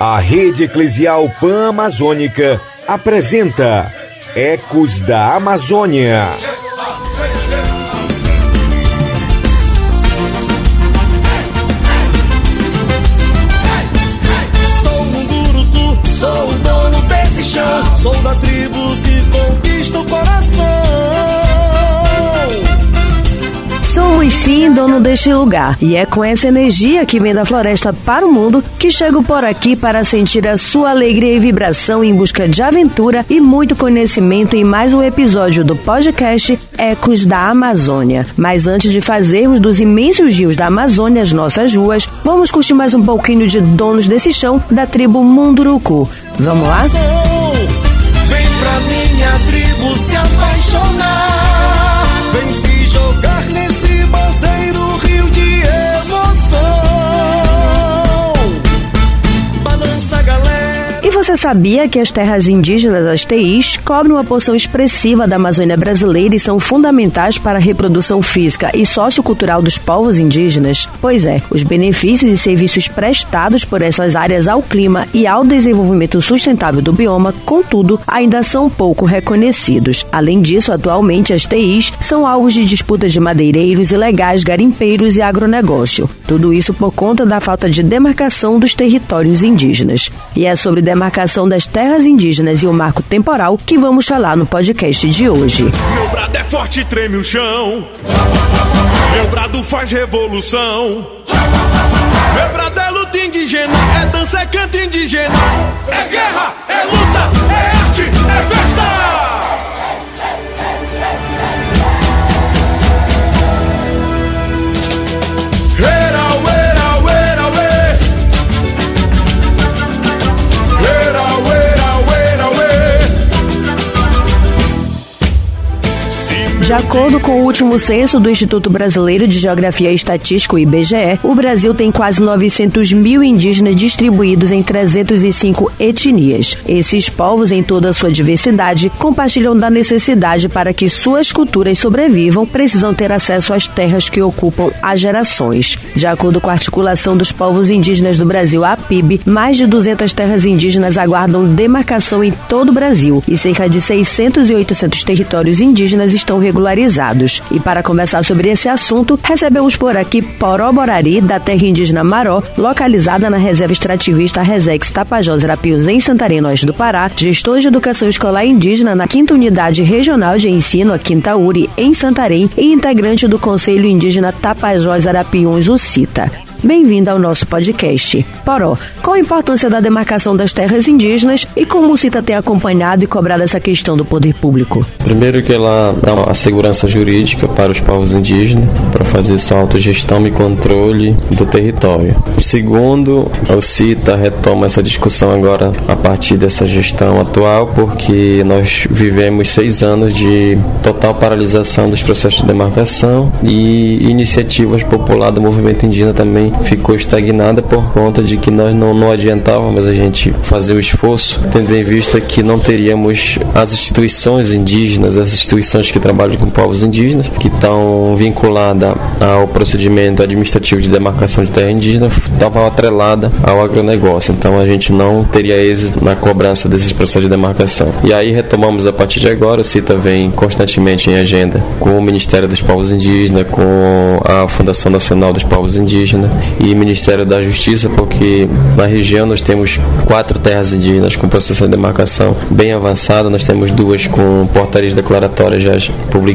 A Rede Eclesial Pan-Amazônica apresenta Ecos da Amazônia. Sou um gurutu, sou o dono desse chão. Sou da tribo Somos sim dono deste lugar e é com essa energia que vem da floresta para o mundo que chego por aqui para sentir a sua alegria e vibração em busca de aventura e muito conhecimento em mais um episódio do podcast Ecos da Amazônia. Mas antes de fazermos dos imensos rios da Amazônia as nossas ruas, vamos curtir mais um pouquinho de donos desse chão da tribo Munduruku. Vamos lá? Vem pra minha tribo se apaixonar. Você sabia que as terras indígenas, as TIs, cobrem uma porção expressiva da Amazônia brasileira e são fundamentais para a reprodução física e sociocultural dos povos indígenas? Pois é, os benefícios e serviços prestados por essas áreas ao clima e ao desenvolvimento sustentável do bioma, contudo, ainda são pouco reconhecidos. Além disso, atualmente as TIs são alvos de disputas de madeireiros ilegais, garimpeiros e agronegócio. Tudo isso por conta da falta de demarcação dos territórios indígenas. E é sobre demarcação das terras indígenas e o marco temporal que vamos falar no podcast de hoje. Meu brado é forte, treme o chão. Meu brado faz revolução. Meu brado é luta indígena, é dança, é canto indígena. É guerra, é luta, é arte, é festa. Se De acordo com o último censo do Instituto Brasileiro de Geografia e Estatística, o IBGE, o Brasil tem quase 900 mil indígenas distribuídos em 305 etnias. Esses povos, em toda a sua diversidade, compartilham da necessidade para que suas culturas sobrevivam, precisam ter acesso às terras que ocupam há gerações. De acordo com a Articulação dos Povos Indígenas do Brasil, a PIB, mais de 200 terras indígenas aguardam demarcação em todo o Brasil e cerca de 600 e 800 territórios indígenas estão regularizados. E para conversar sobre esse assunto, recebemos por aqui Poró Borari, da terra indígena Maró, localizada na reserva extrativista Resex Tapajós Arapiuns, em Santarém, Oeste do Pará, gestor de educação escolar indígena na 5 Unidade Regional de Ensino, a Quinta Uri, em Santarém, e integrante do Conselho Indígena Tapajós Arapiuns, o CITA. Bem-vindo ao nosso podcast. Poró, qual a importância da demarcação das terras indígenas e como o CITA tem acompanhado e cobrado essa questão do poder público? Primeiro que ela dá a segurança jurídica para os povos indígenas, para fazer sua autogestão e controle do território. Segundo, o CITA retoma essa discussão agora a partir dessa gestão atual, porque nós vivemos seis anos de total paralisação dos processos de demarcação e iniciativas populares do movimento indígena também ficou estagnada por conta de que nós não, não adiantávamos a gente fazer o esforço, tendo em vista que não teríamos as instituições indígenas, as instituições que trabalham com povos indígenas, que estão vinculadas ao procedimento administrativo de demarcação de terra indígena, estavam atrelada ao agronegócio. Então a gente não teria êxito na cobrança desses processos de demarcação. E aí retomamos a partir de agora, o CITA vem constantemente em agenda com o Ministério dos Povos Indígenas, com a Fundação Nacional dos Povos Indígenas e Ministério da Justiça, porque na região nós temos quatro terras indígenas com processo de demarcação bem avançado, nós temos duas com portarias declaratórias já publicadas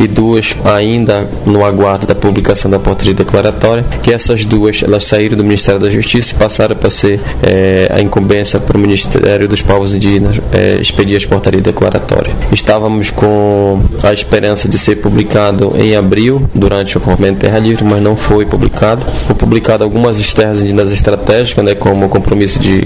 e duas ainda no aguardo da publicação da portaria declaratória, que essas duas elas saíram do Ministério da Justiça e passaram para ser eh, a incumbência para o Ministério dos Povos Indígenas eh, expedir as portarias declaratórias. Estávamos com a esperança de ser publicado em abril, durante o movimento Terra Livre, mas não foi publicado. Foi publicado algumas terras indígenas estratégicas, né, como o compromisso de,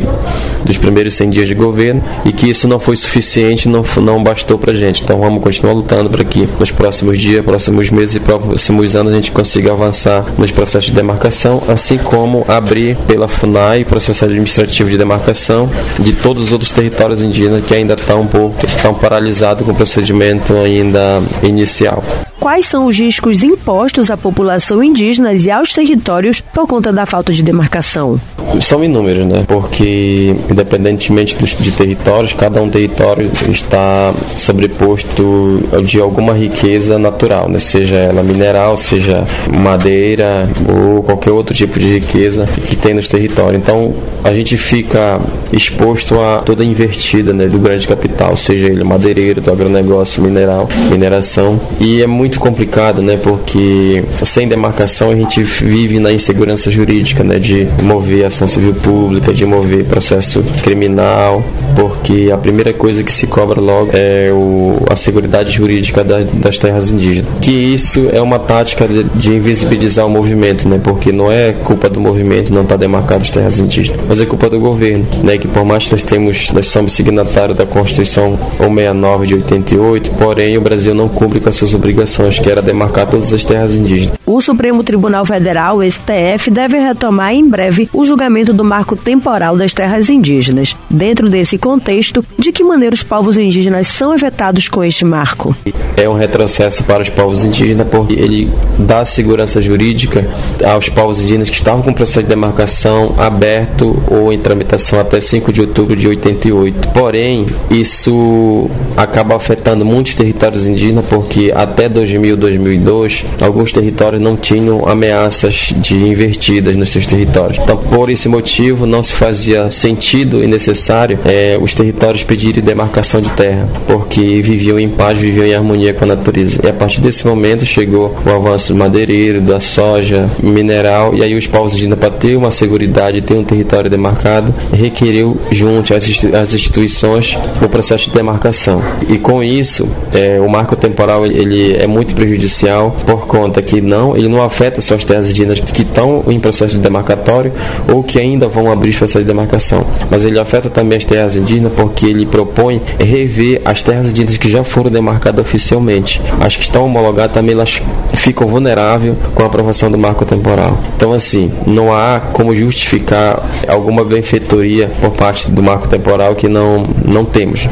dos primeiros 100 dias de governo, e que isso não foi suficiente, não, não bastou para gente. Então vamos continuar lutando para que nos próximos dias, próximos meses e próximos anos a gente consiga avançar nos processos de demarcação, assim como abrir pela FUNAI processo administrativo de demarcação de todos os outros territórios indígenas que ainda estão um pouco estão paralisados com o procedimento ainda inicial. Quais são os riscos impostos à população indígena e aos territórios por conta da falta de demarcação? São inúmeros, né? Porque, independentemente de territórios, cada um território está sobreposto de alguma riqueza natural, né? seja ela mineral, seja madeira ou qualquer outro tipo de riqueza que tem nos territórios. Então, a gente fica exposto a toda a invertida né, do grande capital, seja ele madeireiro, do agronegócio, mineral, mineração. E é muito complicado, né? Porque sem demarcação a gente vive na insegurança jurídica, né? De mover ação civil pública, de mover processo criminal, porque a primeira coisa que se cobra logo é o, a segurança jurídica das, das terras indígenas. Que isso é uma tática de, de, invisibilizar o movimento, né? Porque não é culpa do movimento não estar tá demarcado as terras indígenas, mas é culpa do governo, né? Que por mais que nós temos, nós somos signatários da Constituição 169 de 88, porém o Brasil não cumpre com as suas obrigações, que era demarcar todas as terras indígenas. O Supremo Tribunal Federal, STF, deve retomar em breve o julgamento do marco temporal das terras indígenas. Dentro desse contexto, de que maneira os povos indígenas são afetados com este marco? É um retrocesso para os povos indígenas porque ele dá segurança jurídica aos povos indígenas que estavam com o processo de demarcação aberto ou em tramitação até 5 de outubro de 88. Porém, isso acaba afetando muitos territórios indígenas porque até 2000, 2002, alguns territórios não tinham ameaças de invertidas nos seus territórios. Então, por esse motivo, não se fazia sentido e necessário é, os territórios pedirem demarcação de terra, porque viviam em paz, viviam em harmonia com a natureza. E a partir desse momento chegou o avanço do madeireiro, da soja, mineral, e aí os povos indígenas, para ter uma segurança, ter um território demarcado, requeriu junto às instituições o processo de demarcação. E com isso, é, o marco temporal ele é muito prejudicial por conta que não ele não afeta só as terras indígenas que estão em processo de demarcatório ou que ainda vão abrir processo de demarcação, mas ele afeta também as terras indígenas porque ele propõe rever as terras indígenas que já foram demarcadas oficialmente. As que estão homologadas também elas ficam vulneráveis com a aprovação do marco temporal. Então, assim, não há como justificar alguma benfeitoria por parte do marco temporal que não, não temos.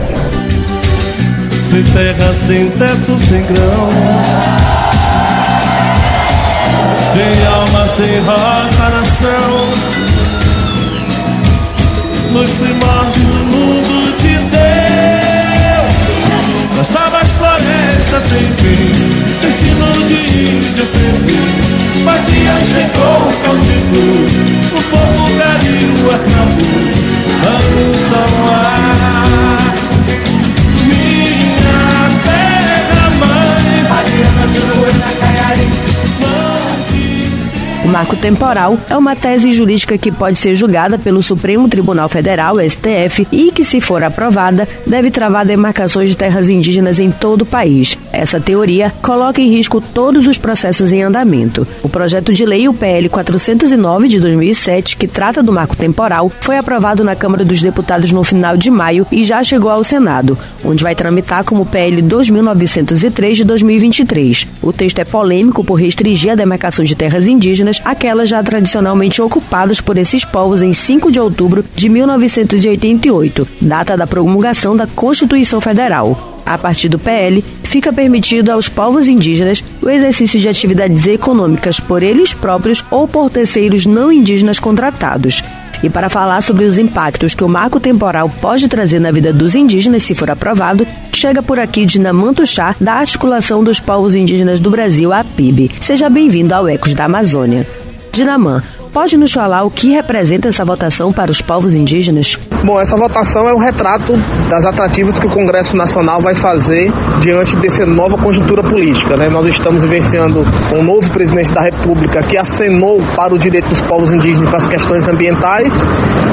Sem terra, sem teto, sem grão sem alma, sem nação. Nos primórdios do mundo de Deus, bastavam florestas sem fim, temporal é uma tese jurídica que pode ser julgada pelo Supremo Tribunal Federal, STF, e que, se for aprovada, deve travar demarcações de terras indígenas em todo o país. Essa teoria coloca em risco todos os processos em andamento. O projeto de lei, o PL 409 de 2007, que trata do marco temporal, foi aprovado na Câmara dos Deputados no final de maio e já chegou ao Senado, onde vai tramitar como PL 2903 de 2023. O texto é polêmico por restringir a demarcação de terras indígenas já tradicionalmente ocupadas por esses povos em 5 de outubro de 1988, data da promulgação da Constituição Federal. A partir do PL, fica permitido aos povos indígenas o exercício de atividades econômicas por eles próprios ou por terceiros não indígenas contratados. E para falar sobre os impactos que o marco temporal pode trazer na vida dos indígenas, se for aprovado, chega por aqui Dinamanto Chá, da Articulação dos Povos Indígenas do Brasil, a PIB. Seja bem-vindo ao Ecos da Amazônia. Dinamã, Pode nos falar o que representa essa votação para os povos indígenas? Bom, essa votação é um retrato das atrativas que o Congresso Nacional vai fazer diante dessa nova conjuntura política. Né? Nós estamos vivenciando um novo presidente da República que acenou para o direito dos povos indígenas para as questões ambientais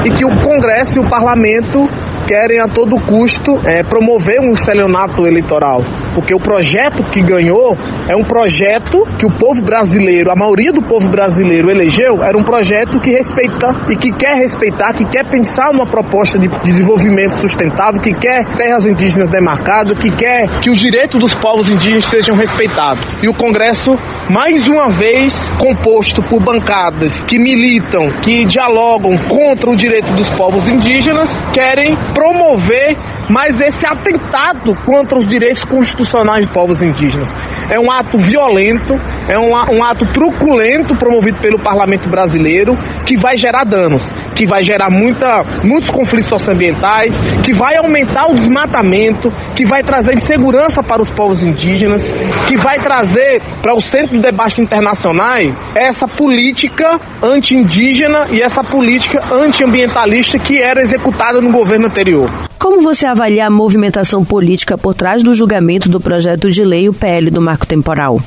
e que o Congresso e o Parlamento querem a todo custo é, promover um estelionato eleitoral, porque o projeto que ganhou é um projeto que o povo brasileiro, a maioria do povo brasileiro elegeu, era um projeto que respeita e que quer respeitar, que quer pensar numa proposta de, de desenvolvimento sustentável, que quer terras indígenas demarcadas, que quer que os direitos dos povos indígenas sejam respeitados. E o Congresso, mais uma vez, composto por bancadas que militam, que dialogam contra o direito dos povos indígenas, querem promover mas esse atentado contra os direitos constitucionais de povos indígenas. É um ato violento, é um, um ato truculento promovido pelo parlamento brasileiro que vai gerar danos, que vai gerar muita, muitos conflitos socioambientais, que vai aumentar o desmatamento, que vai trazer insegurança para os povos indígenas, que vai trazer para o centro de debate internacionais essa política anti-indígena e essa política anti-ambientalista que era executada no governo anterior. Como você avalia a movimentação política por trás do julgamento do projeto de lei, o PL do Marco Temporal?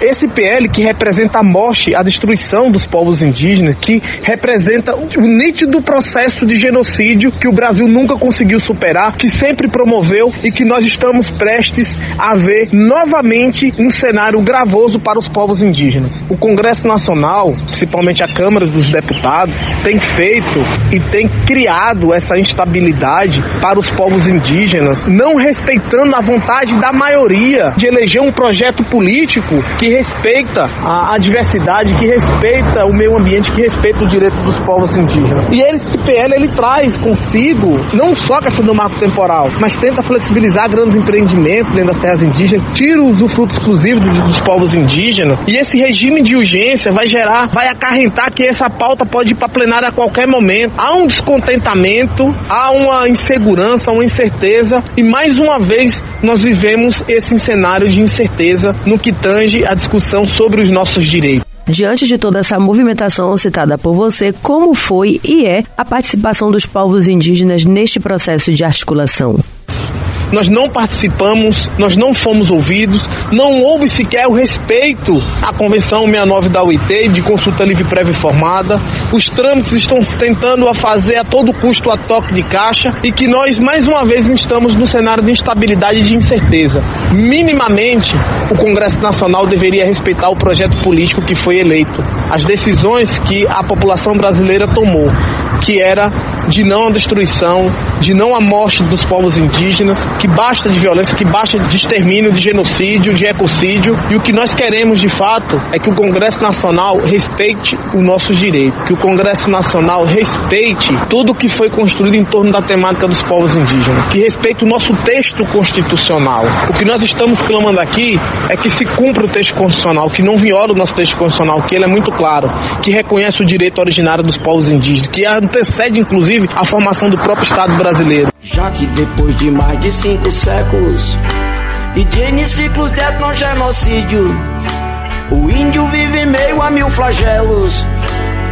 Esse PL que representa a morte, a destruição dos povos indígenas, que representa o nítido processo de genocídio que o Brasil nunca conseguiu superar, que sempre promoveu e que nós estamos prestes a ver novamente um cenário gravoso para os povos indígenas. O Congresso Nacional, principalmente a Câmara dos Deputados, tem feito e tem criado essa instabilidade para os povos indígenas, não respeitando a vontade da maioria de eleger um projeto político que respeita a, a, diversidade, que respeita o meio ambiente, que respeita o direito dos povos indígenas. E esse PL ele traz consigo não só a questão do marco temporal, mas tenta flexibilizar grandes empreendimentos dentro das terras indígenas, tira o fruto exclusivo dos, dos povos indígenas. E esse regime de urgência vai gerar, vai acarrentar que essa pauta pode ir para plenária a qualquer momento. Há um descontentamento, há uma insegurança, uma incerteza e mais uma vez nós vivemos esse cenário de incerteza no que tange a discussão sobre os nossos direitos. Diante de toda essa movimentação citada por você, como foi e é a participação dos povos indígenas neste processo de articulação? Nós não participamos, nós não fomos ouvidos, não houve sequer o respeito à Convenção 69 da UIT de consulta livre prévia informada. Os trâmites estão tentando a fazer a todo custo a toque de caixa e que nós mais uma vez estamos no cenário de instabilidade e de incerteza. Minimamente, o Congresso Nacional deveria respeitar o projeto político que foi eleito, as decisões que a população brasileira tomou, que era de não a destruição, de não a morte dos povos indígenas, que basta de violência, que basta de extermínio, de genocídio, de ecocídio. E o que nós queremos de fato é que o Congresso Nacional respeite os nossos direitos, que o Congresso Nacional respeite tudo que foi construído em torno da temática dos povos indígenas, que respeite o nosso texto constitucional. O que nós estamos clamando aqui é que se cumpra o texto constitucional, que não viola o nosso texto constitucional, que ele é muito claro, que reconhece o direito originário dos povos indígenas, que antecede inclusive a formação do próprio Estado brasileiro. Já que depois de mais de cinco séculos e de N ciclos de etnogenocídio, o índio vive meio a mil flagelos,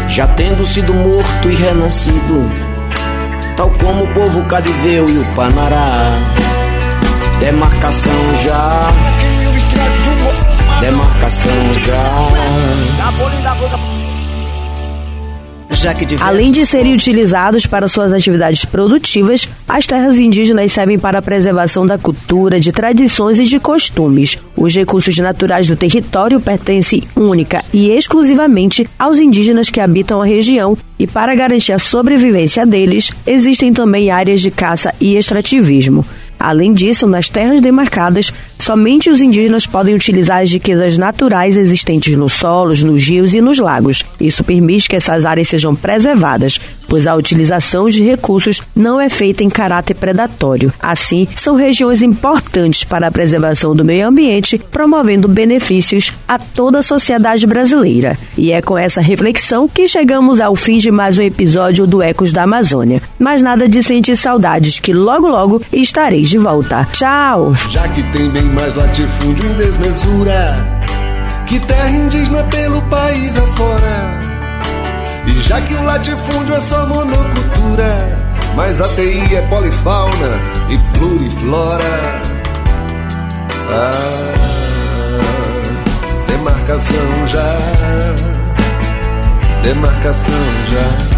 já tendo sido morto e renascido, tal como o povo cadiveu e o Panará. Demarcação já. Demarcação já. Além de serem utilizados para suas atividades produtivas, as terras indígenas servem para a preservação da cultura, de tradições e de costumes. Os recursos naturais do território pertencem única e exclusivamente aos indígenas que habitam a região e para garantir a sobrevivência deles, existem também áreas de caça e extrativismo. Além disso, nas terras demarcadas, somente os indígenas podem utilizar as riquezas naturais existentes nos solos, nos rios e nos lagos. Isso permite que essas áreas sejam preservadas, pois a utilização de recursos não é feita em caráter predatório. Assim, são regiões importantes para a preservação do meio ambiente, promovendo benefícios a toda a sociedade brasileira. E é com essa reflexão que chegamos ao fim de mais um episódio do Ecos da Amazônia. Mas nada de sentir saudades, que logo logo estarei de volta. Tchau! Mais latifúndio em desmesura que terra indígena pelo país afora. E já que o latifúndio é só monocultura, mas a TI é polifauna e pluriflora. Ah, demarcação já, demarcação já.